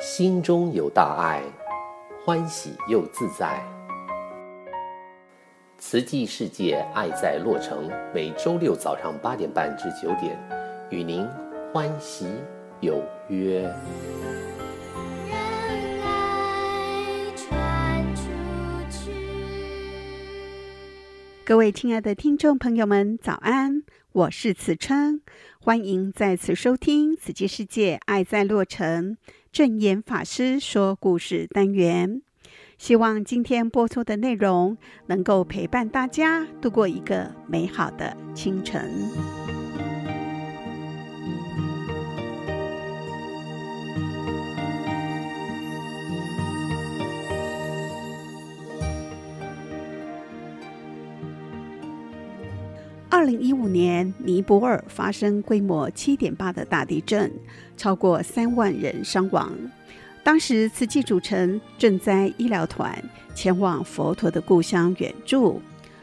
心中有大爱，欢喜又自在。慈济世界爱在洛城，每周六早上八点半至九点，与您欢喜有约。让爱传出去。各位亲爱的听众朋友们，早安！我是慈春，欢迎再次收听慈济世界爱在洛城正言法师说故事单元。希望今天播出的内容能够陪伴大家度过一个美好的清晨。二零一五年，尼泊尔发生规模七点八的大地震，超过三万人伤亡。当时，慈济组成赈灾医疗团前往佛陀的故乡援助。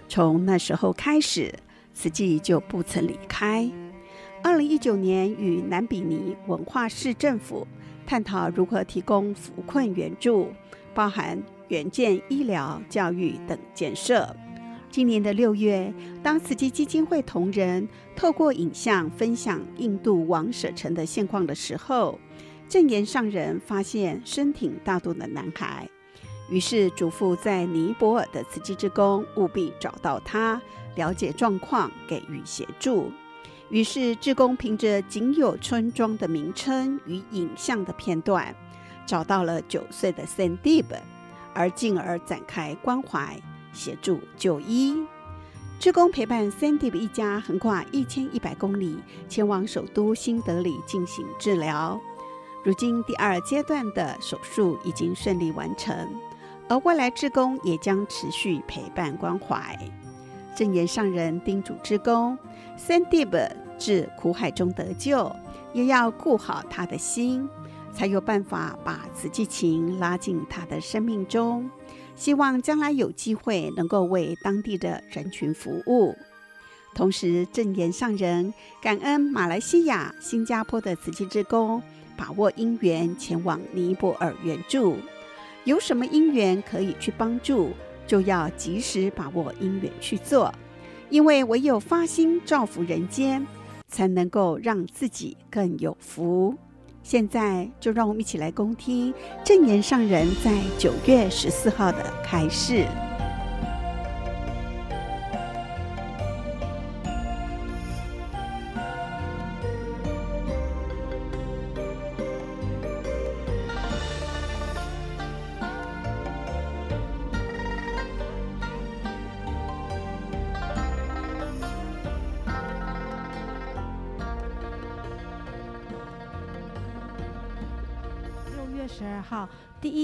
从那时候开始，慈济就不曾离开。二零一九年，与南比尼文化市政府探讨如何提供扶困援助，包含援建医疗、教育等建设。今年的六月，当慈济基金会同仁透过影像分享印度王舍城的现况的时候，正言上人发现深挺大肚的男孩，于是嘱咐在尼泊尔的慈济志工务必找到他，了解状况，给予协助。于是志工凭着仅有村庄的名称与影像的片段，找到了九岁的 Sandip，而进而展开关怀，协助就医。志工陪伴 Sandip 一家横跨一千一百公里，前往首都新德里进行治疗。如今第二阶段的手术已经顺利完成，而未来志工也将持续陪伴关怀。正言上人叮嘱志工，Sandip 至苦海中得救，也要顾好他的心，才有办法把慈济情拉进他的生命中。希望将来有机会能够为当地的人群服务。同时，正言上人感恩马来西亚、新加坡的慈济之工。把握因缘前往尼泊尔援助，有什么因缘可以去帮助，就要及时把握因缘去做，因为唯有发心造福人间，才能够让自己更有福。现在就让我们一起来恭听正言上人在九月十四号的开示。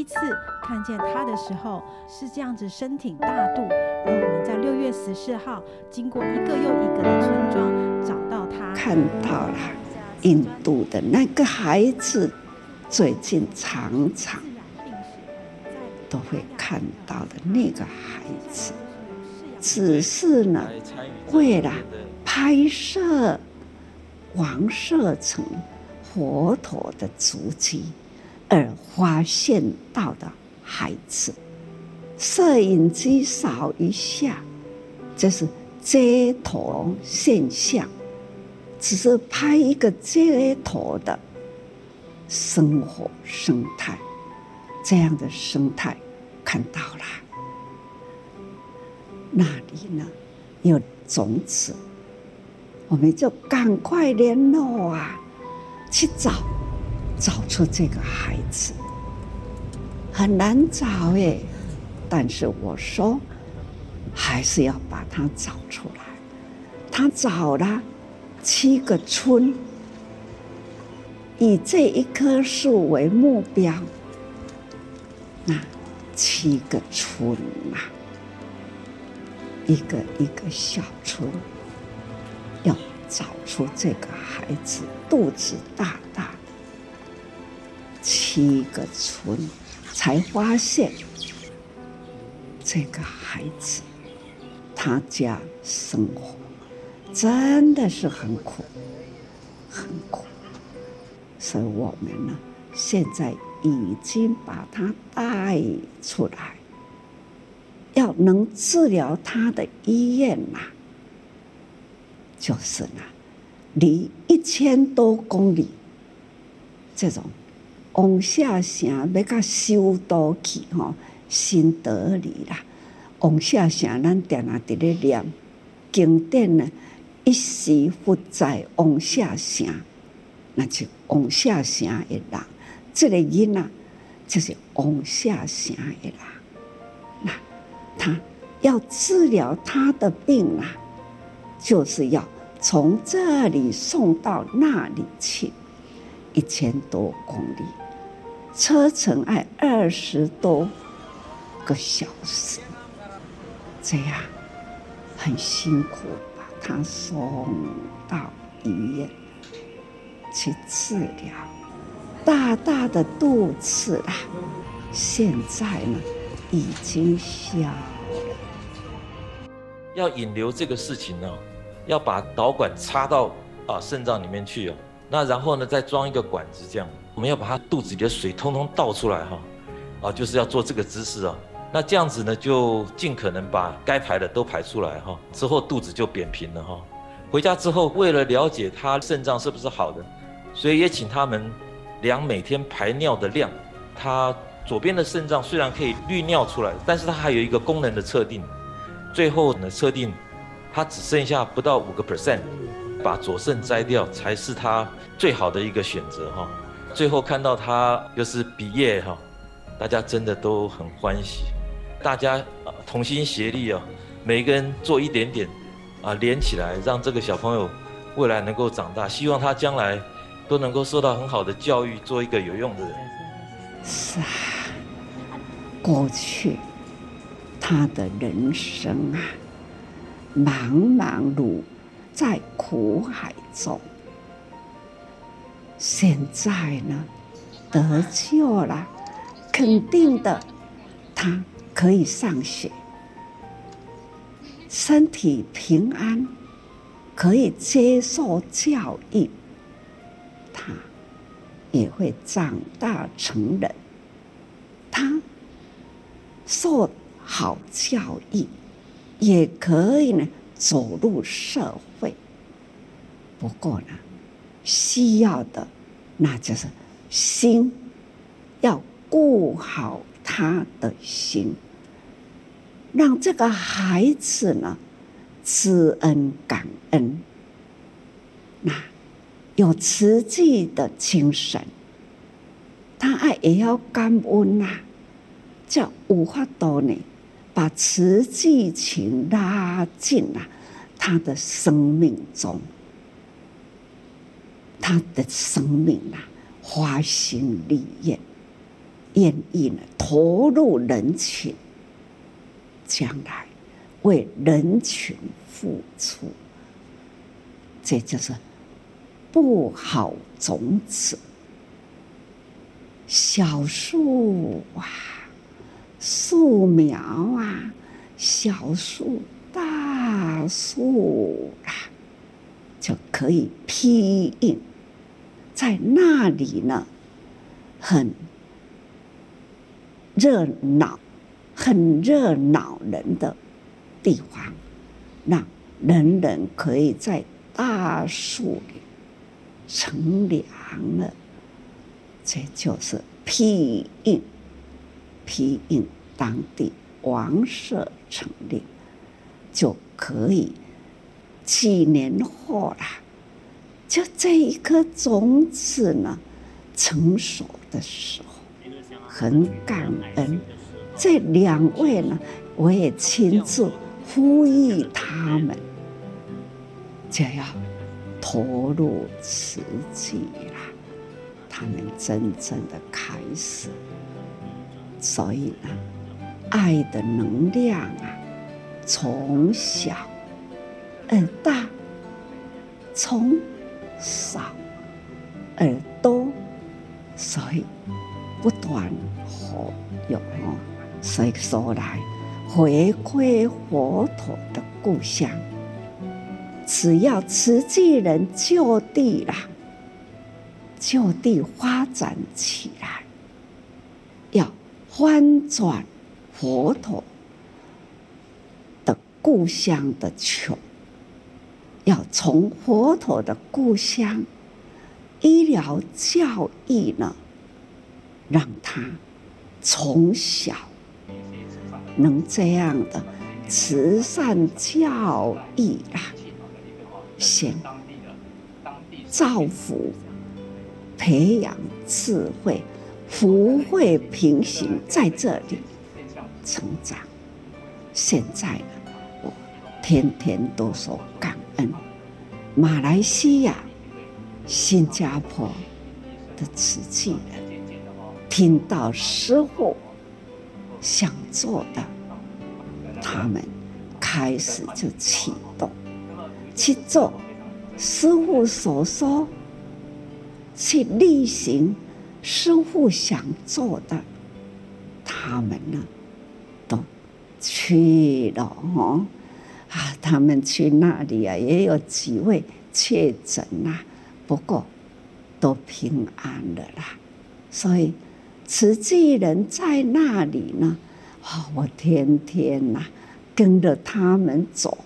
次看见他的时候是这样子身挺大肚，而我们在六月十四号经过一个又一个的村庄找到他，看到了印度的那个孩子，最近常常都会看到的那个孩子，只是呢，为了拍摄王舍城佛陀的足迹。而发现到的孩子，摄影机扫一下，这是街头现象，只是拍一个街头的生活生态，这样的生态看到了，那里呢有种子，我们就赶快联络啊，去找。找出这个孩子很难找哎，但是我说还是要把他找出来。他找了七个村，以这一棵树为目标，那七个村啊，一个一个小村，要找出这个孩子肚子大大。七个村才发现这个孩子，他家生活真的是很苦，很苦。所以我们呢，现在已经把他带出来，要能治疗他的医院呐，就是呢，离一千多公里，这种往下城要到修道去吼，新德里啦，往下城咱定定伫咧念经典呢，一时不在往下城，那就往下城的人，这个囡仔就是往下城的人，那他要治疗他的病啊，就是要从这里送到那里去，一千多公里，车程爱二十多个小时，这样很辛苦，把他送到医院去治疗。大大的肚子啊，现在呢已经消了。要引流这个事情呢，要把导管插到啊肾脏里面去哦，那然后呢再装一个管子，这样我们要把他肚子里的水通通倒出来哈，啊就是要做这个姿势啊。那这样子呢，就尽可能把该排的都排出来哈，之后肚子就扁平了哈。回家之后，为了了解他肾脏是不是好的，所以也请他们量每天排尿的量。他左边的肾脏虽然可以滤尿出来，但是他还有一个功能的测定。最后呢，测定他只剩下不到五个 percent，把左肾摘掉才是他最好的一个选择哈。最后看到他又是毕业哈，大家真的都很欢喜。大家同心协力啊，每个人做一点点啊，连起来，让这个小朋友未来能够长大。希望他将来都能够受到很好的教育，做一个有用的人。是啊，过去他的人生啊，忙忙碌在苦海中，现在呢得救了，肯定的，他。可以上学，身体平安，可以接受教育，他也会长大成人。他受好教育，也可以呢走入社会。不过呢，需要的那就是心，要顾好他的心。让这个孩子呢，知恩感恩，那有慈济的精神，他爱也要感恩呐，叫有法多呢，把慈济情拉进了他的生命中，他的生命啊，花心绿叶，愿意呢投入人群。将来为人群付出，这就是不好种子。小树啊，树苗啊，小树大树啊，就可以庇荫在那里呢，很热闹。很热闹人的地方，让人人可以在大树里乘凉了。这就是庇荫，庇荫当地王舍成立，就可以几年后啦，就这一颗种子呢，成熟的时候，很感恩。这两位呢，我也亲自呼吁他们，就要投入慈济了，他们真正的开始。所以呢，爱的能量啊，从小而大，从少而多，所以不断活用哦。所以说来回归佛陀的故乡，只要慈济人就地了，就地发展起来，要翻转佛陀的故乡的穷，要从佛陀的故乡医疗教育呢，让他从小能这样的慈善教育啊。先造福、培养智慧、福慧平行，在这里成长。现在，天天都说感恩。马来西亚、新加坡的瓷器人听到师傅想做的，他们开始就启动。去做师傅所说，去例行师傅想做的，他们呢都去了哦。啊，他们去那里啊，也有几位确诊啦，不过都平安的啦。所以慈济人在那里呢，啊，我天天呐跟着他们走。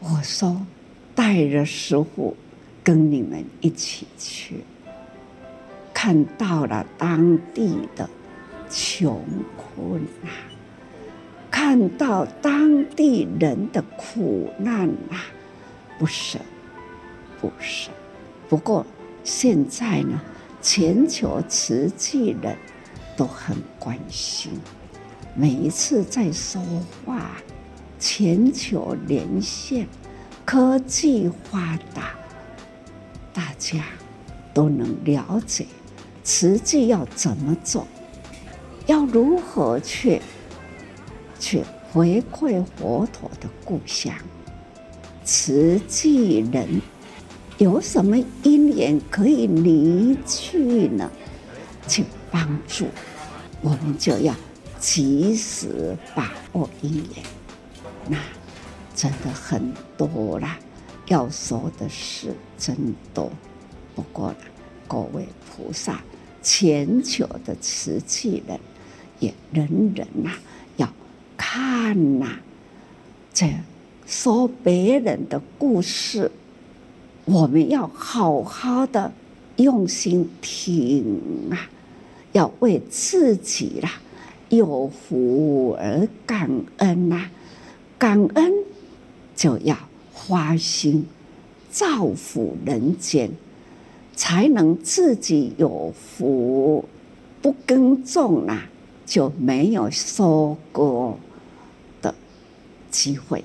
我说，带着师傅跟你们一起去，看到了当地的穷困啊，看到当地人的苦难啊，不舍，不舍。不过现在呢，全球瓷器人都很关心，每一次在说话。全球连线，科技发达，大家都能了解瓷器要怎么做，要如何去去回馈佛陀的故乡。慈济人有什么因缘可以离去呢？去帮助，我们就要及时把握因缘。那真的很多啦，要说的事真多。不过呢，各位菩萨，全球的慈济人也人人呐看呐，这说别人的故事，我们要好好的用心听啊，要为自己啦有福而感恩呐。感恩就要花心造福人间，才能自己有福。不耕种啊，就没有收割机会。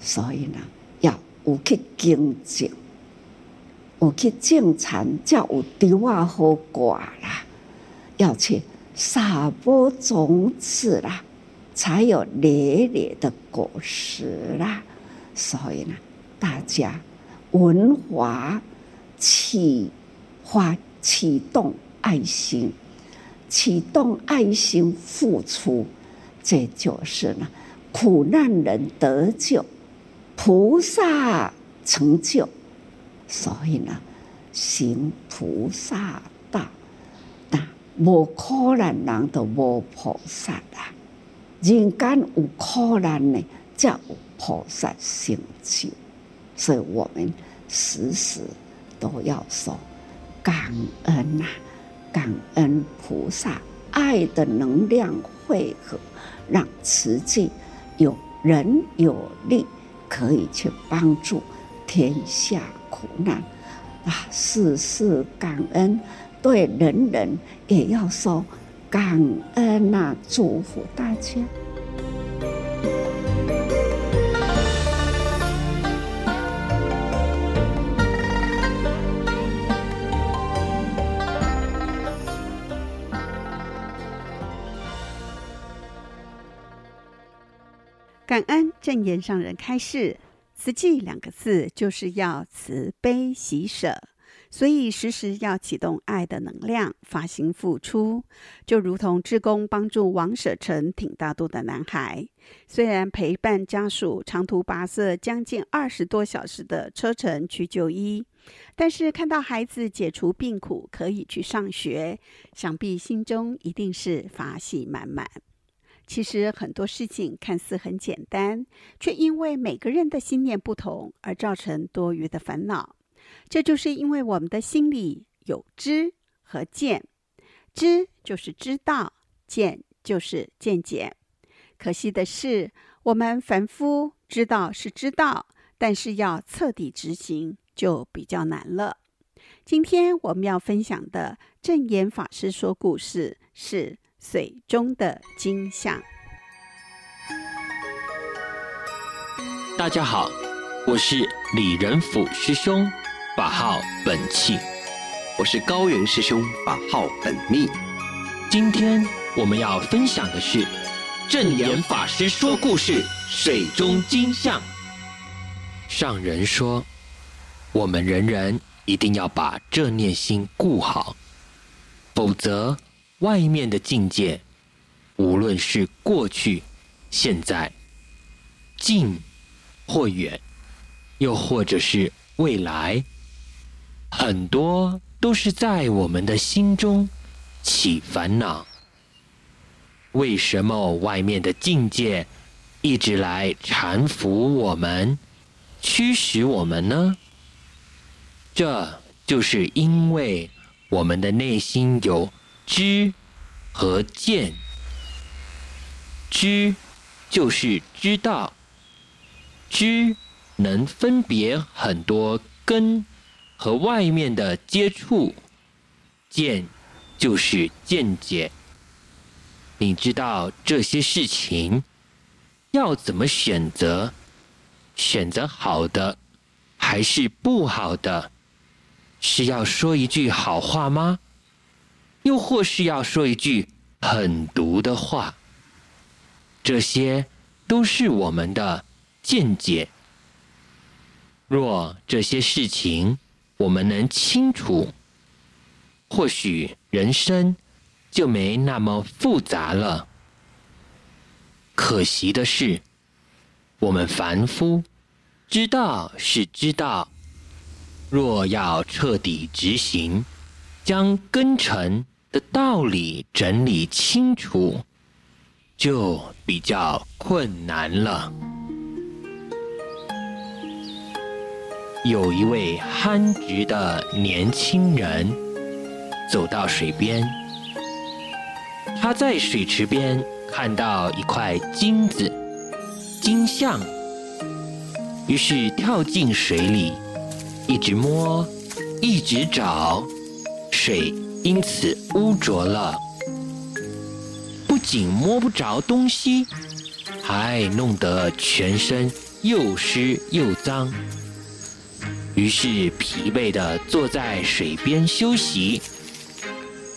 所以呢，要有去耕种，有去种田，才有稻啊好挂啦。要去撒播种子啦。才有累累的果实啦，所以呢，大家文化启发启动爱心，启动爱心付出，这就是呢，苦难人得救，菩萨成就。所以呢，行菩萨道，那无苦难人都无菩萨啦。人间有苦难呢，才有菩萨成就。所以我们时时都要说感恩呐、啊，感恩菩萨爱的能量汇合，让慈济有人有力可以去帮助天下苦难啊！事事感恩，对人人也要说。感恩呐、祝福大家。感恩证严上人开示，慈济两个字就是要慈悲喜舍。所以时时要启动爱的能量，发心付出，就如同志工帮助王舍成挺大肚的男孩。虽然陪伴家属长途跋涉将近二十多小时的车程去就医，但是看到孩子解除病苦，可以去上学，想必心中一定是法喜满满。其实很多事情看似很简单，却因为每个人的心念不同而造成多余的烦恼。这就是因为我们的心里有知和见，知就是知道，见就是见解。可惜的是，我们凡夫知道是知道，但是要彻底执行就比较难了。今天我们要分享的正言法师说故事是水中的金像。大家好，我是李仁甫师兄，法号本气；我是高原师兄，法号本密。今天我们要分享的是正言法师说故事《水中金像》。上人说，我们人人一定要把这念心顾好，否则。外面的境界，无论是过去、现在、近或远，又或者是未来，很多都是在我们的心中起烦恼。为什么外面的境界一直来缠缚我们、驱使我们呢？这就是因为我们的内心有。知和见，知就是知道，知能分别很多根和外面的接触，见就是见解。你知道这些事情要怎么选择？选择好的还是不好的？是要说一句好话吗？又或是要说一句狠毒的话，这些都是我们的见解。若这些事情我们能清楚，或许人生就没那么复杂了。可惜的是，我们凡夫知道是知道，若要彻底执行，将根尘的道理整理清楚，就比较困难了。有一位憨直的年轻人走到水边，他在水池边看到一块金子，金像，于是跳进水里，一直摸，一直找。水因此污浊了，不仅摸不着东西，还弄得全身又湿又脏。于是疲惫的坐在水边休息，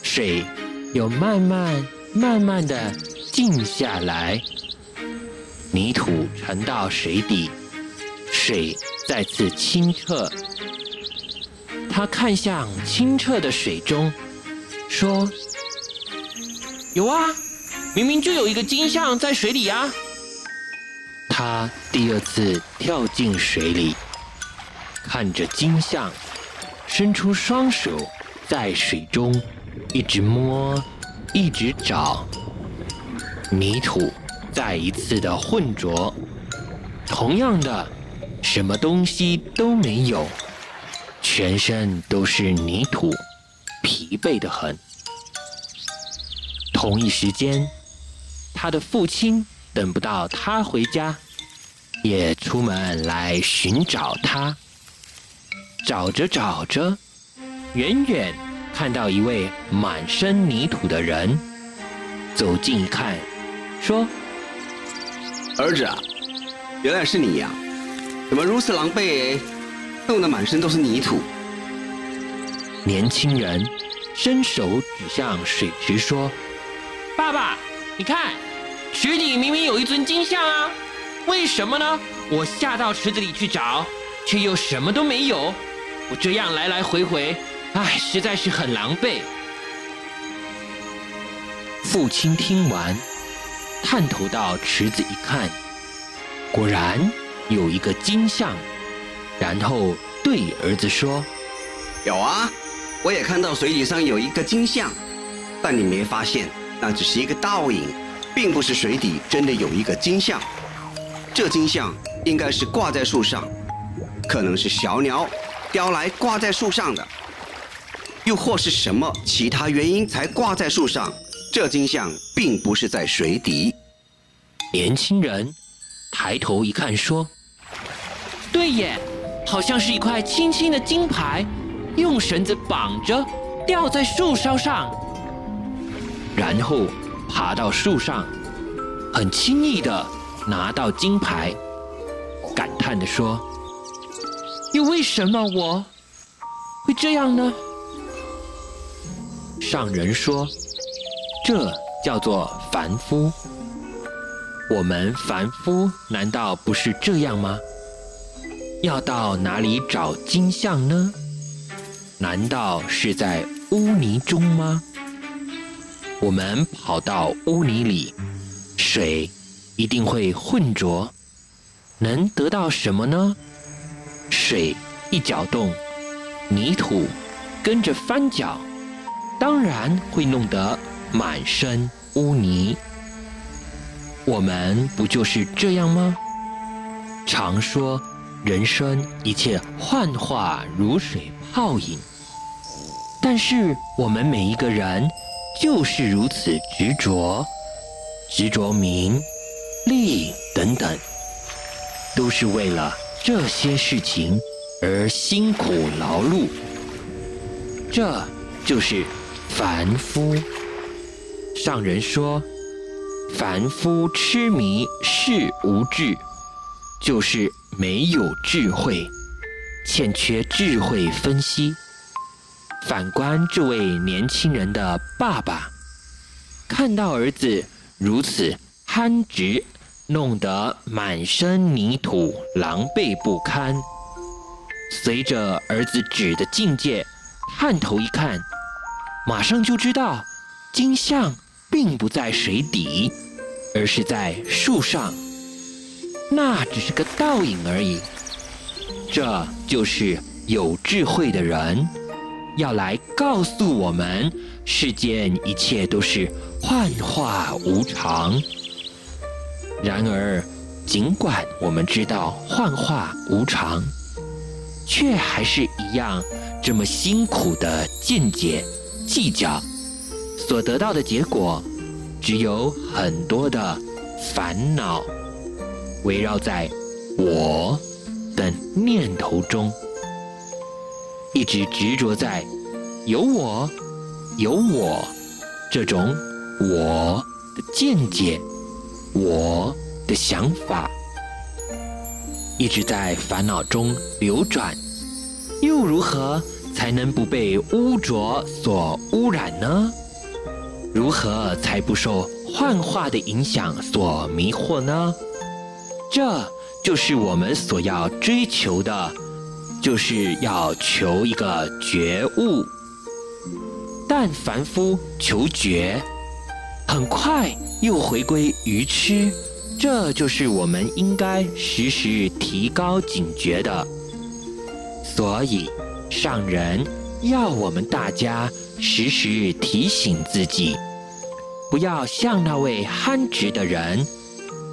水又慢慢慢慢的静下来，泥土沉到水底，水再次清澈。他看向清澈的水中，说：“有啊，明明就有一个金像在水里啊。”他第二次跳进水里，看着金像，伸出双手在水中一直摸，一直找，泥土再一次的混浊，同样的，什么东西都没有。全身都是泥土，疲惫的很。同一时间，他的父亲等不到他回家，也出门来寻找他。找着找着，远远看到一位满身泥土的人，走近一看，说：“儿子啊，原来是你呀！怎么如此狼狈？”弄得满身都是泥土。年轻人伸手指向水池说：“爸爸，你看，池里明明有一尊金像啊，为什么呢？我下到池子里去找，却又什么都没有。我这样来来回回唉，实在是很狼狈。父亲听完，探头到池子一看，果然有一个金像，然后对儿子说：“有啊，我也看到水底上有一个金像，但你没发现，那只是一个倒影，并不是水底真的有一个金像。这金像应该是挂在树上，可能是小鸟叼来挂在树上的，又或是什么其他原因才挂在树上。”这金像并不是在水底。年轻人抬头一看，说：“对耶，好像是一块青青的金牌，用绳子绑着，吊在树梢上。然后爬到树上，很轻易的拿到金牌，感叹地说：‘又为什么我会这样呢？’上人说。”这叫做凡夫。我们凡夫难道不是这样吗？要到哪里找金像呢？难道是在污泥中吗？我们跑到污泥里，水一定会混浊，能得到什么呢？水一搅动，泥土跟着翻搅，当然会弄得。满身污泥，我们不就是这样吗？常说人生一切幻化如水泡影，但是我们每一个人就是如此执着，执着名、利等等，都是为了这些事情而辛苦劳碌，这就是凡夫。上人说：“凡夫痴迷是无智，就是没有智慧，欠缺智慧分析。反观这位年轻人的爸爸，看到儿子如此憨直，弄得满身泥土，狼狈不堪。随着儿子指的境界，探头一看，马上就知道金像。”并不在水底，而是在树上。那只是个倒影而已。这就是有智慧的人要来告诉我们：世间一切都是幻化无常。然而，尽管我们知道幻化无常，却还是一样这么辛苦的见解计较。所得到的结果，只有很多的烦恼，围绕在我的念头中，一直执着在有我、有我这种我的见解、我的想法，一直在烦恼中流转，又如何才能不被污浊所污染呢？如何才不受幻化的影响所迷惑呢？这就是我们所要追求的，就是要求一个觉悟。但凡夫求觉，很快又回归愚痴，这就是我们应该时时提高警觉的。所以上人要我们大家。时时提醒自己，不要像那位憨直的人，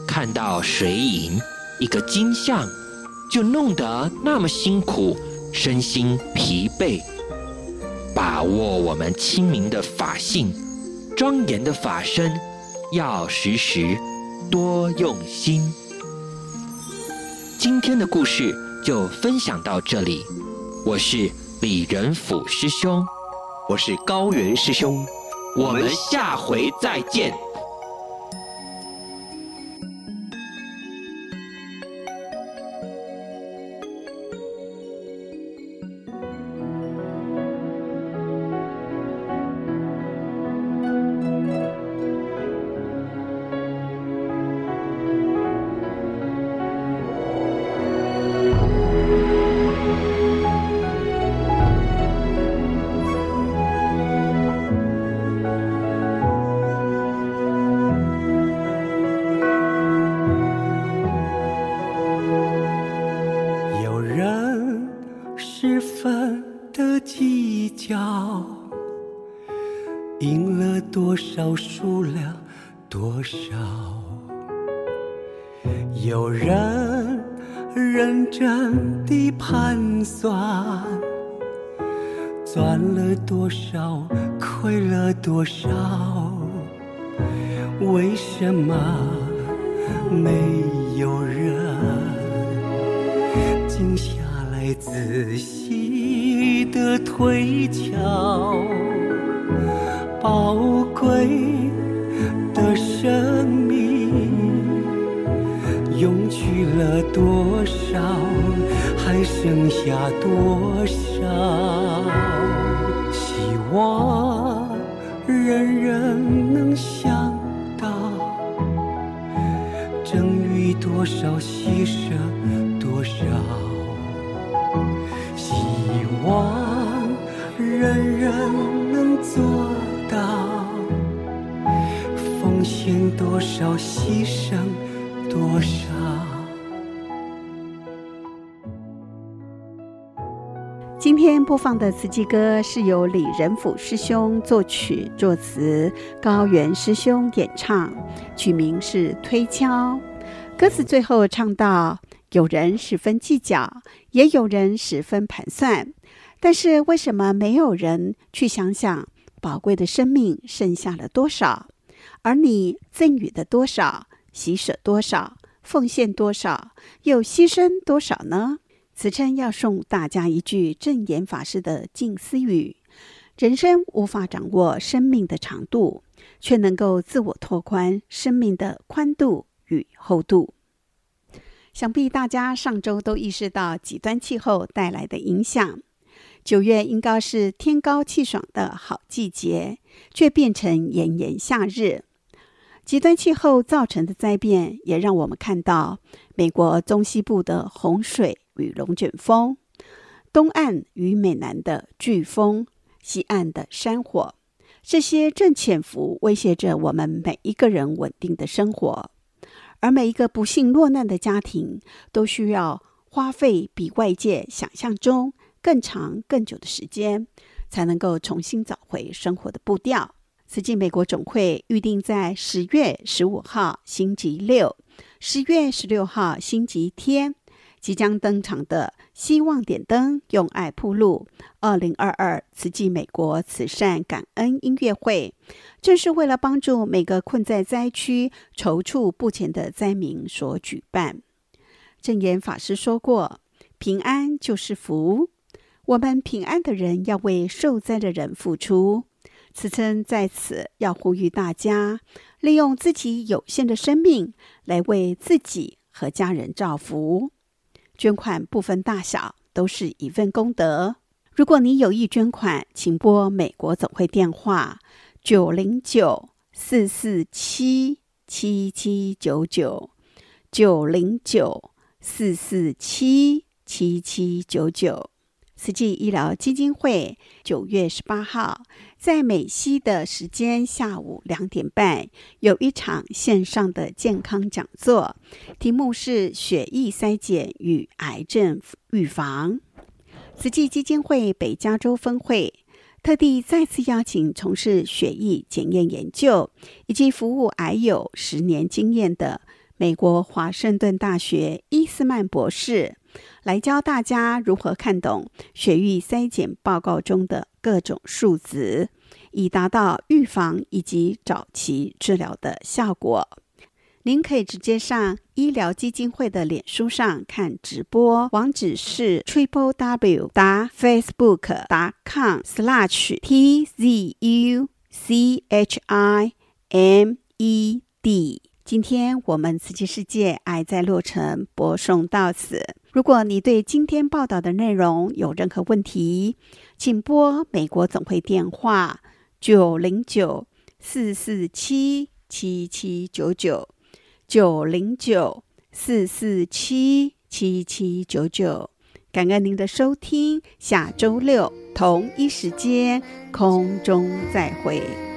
看到水影一个金像，就弄得那么辛苦，身心疲惫。把握我们清明的法性，庄严的法身，要时时多用心。今天的故事就分享到这里，我是李仁甫师兄。我是高原师兄，我们下回再见。少，亏了多少。为什么没有人静下来仔细的推敲？宝贵的生命用去了多少，还剩下多少？我人人能想。多少牺牲，多少希望，人人能做到。奉献多少，牺牲多少。今天播放的《慈济歌》是由李仁甫师兄作曲作词，高原师兄演唱，曲名是《推敲》。歌词最后唱到：“有人十分计较，也有人十分盘算，但是为什么没有人去想想宝贵的生命剩下了多少？而你赠予的多少，喜舍多少，奉献多少，又牺牲多少呢？”此称要送大家一句正言法师的静思语：“人生无法掌握生命的长度，却能够自我拓宽生命的宽度。”与厚度，想必大家上周都意识到极端气候带来的影响。九月应该是天高气爽的好季节，却变成炎炎夏日。极端气候造成的灾变，也让我们看到美国中西部的洪水与龙卷风，东岸与美南的飓风，西岸的山火，这些正潜伏威胁着我们每一个人稳定的生活。而每一个不幸落难的家庭，都需要花费比外界想象中更长、更久的时间，才能够重新找回生活的步调。慈济美国总会预定在十月十五号星期六、十月十六号星期天。即将登场的“希望点灯，用爱铺路”二零二二慈济美国慈善感恩音乐会，正是为了帮助每个困在灾区、踌躇不前的灾民所举办。证严法师说过：“平安就是福，我们平安的人要为受灾的人付出。”慈称在此要呼吁大家，利用自己有限的生命，来为自己和家人造福。捐款不分大小，都是一份功德。如果你有意捐款，请拨美国总会电话九零九四四七七七九九九零九四四七七七九九。慈济医疗基金会九月十八号在美西的时间下午两点半有一场线上的健康讲座，题目是“血液筛检与癌症预防”。慈济基金会北加州分会特地再次邀请从事血液检验研究以及服务癌友十年经验的美国华盛顿大学伊斯曼博士。来教大家如何看懂血液筛检报告中的各种数值，以达到预防以及早期治疗的效果。您可以直接上医疗基金会的脸书上看直播，网址是 triple w 打 facebook 打 com slash t z u c h i m e d。今天我们慈济世界爱在洛城播送到此。如果你对今天报道的内容有任何问题，请拨美国总会电话九零九四四七七七九九九零九四四七七七九九。感恩您的收听，下周六同一时间空中再会。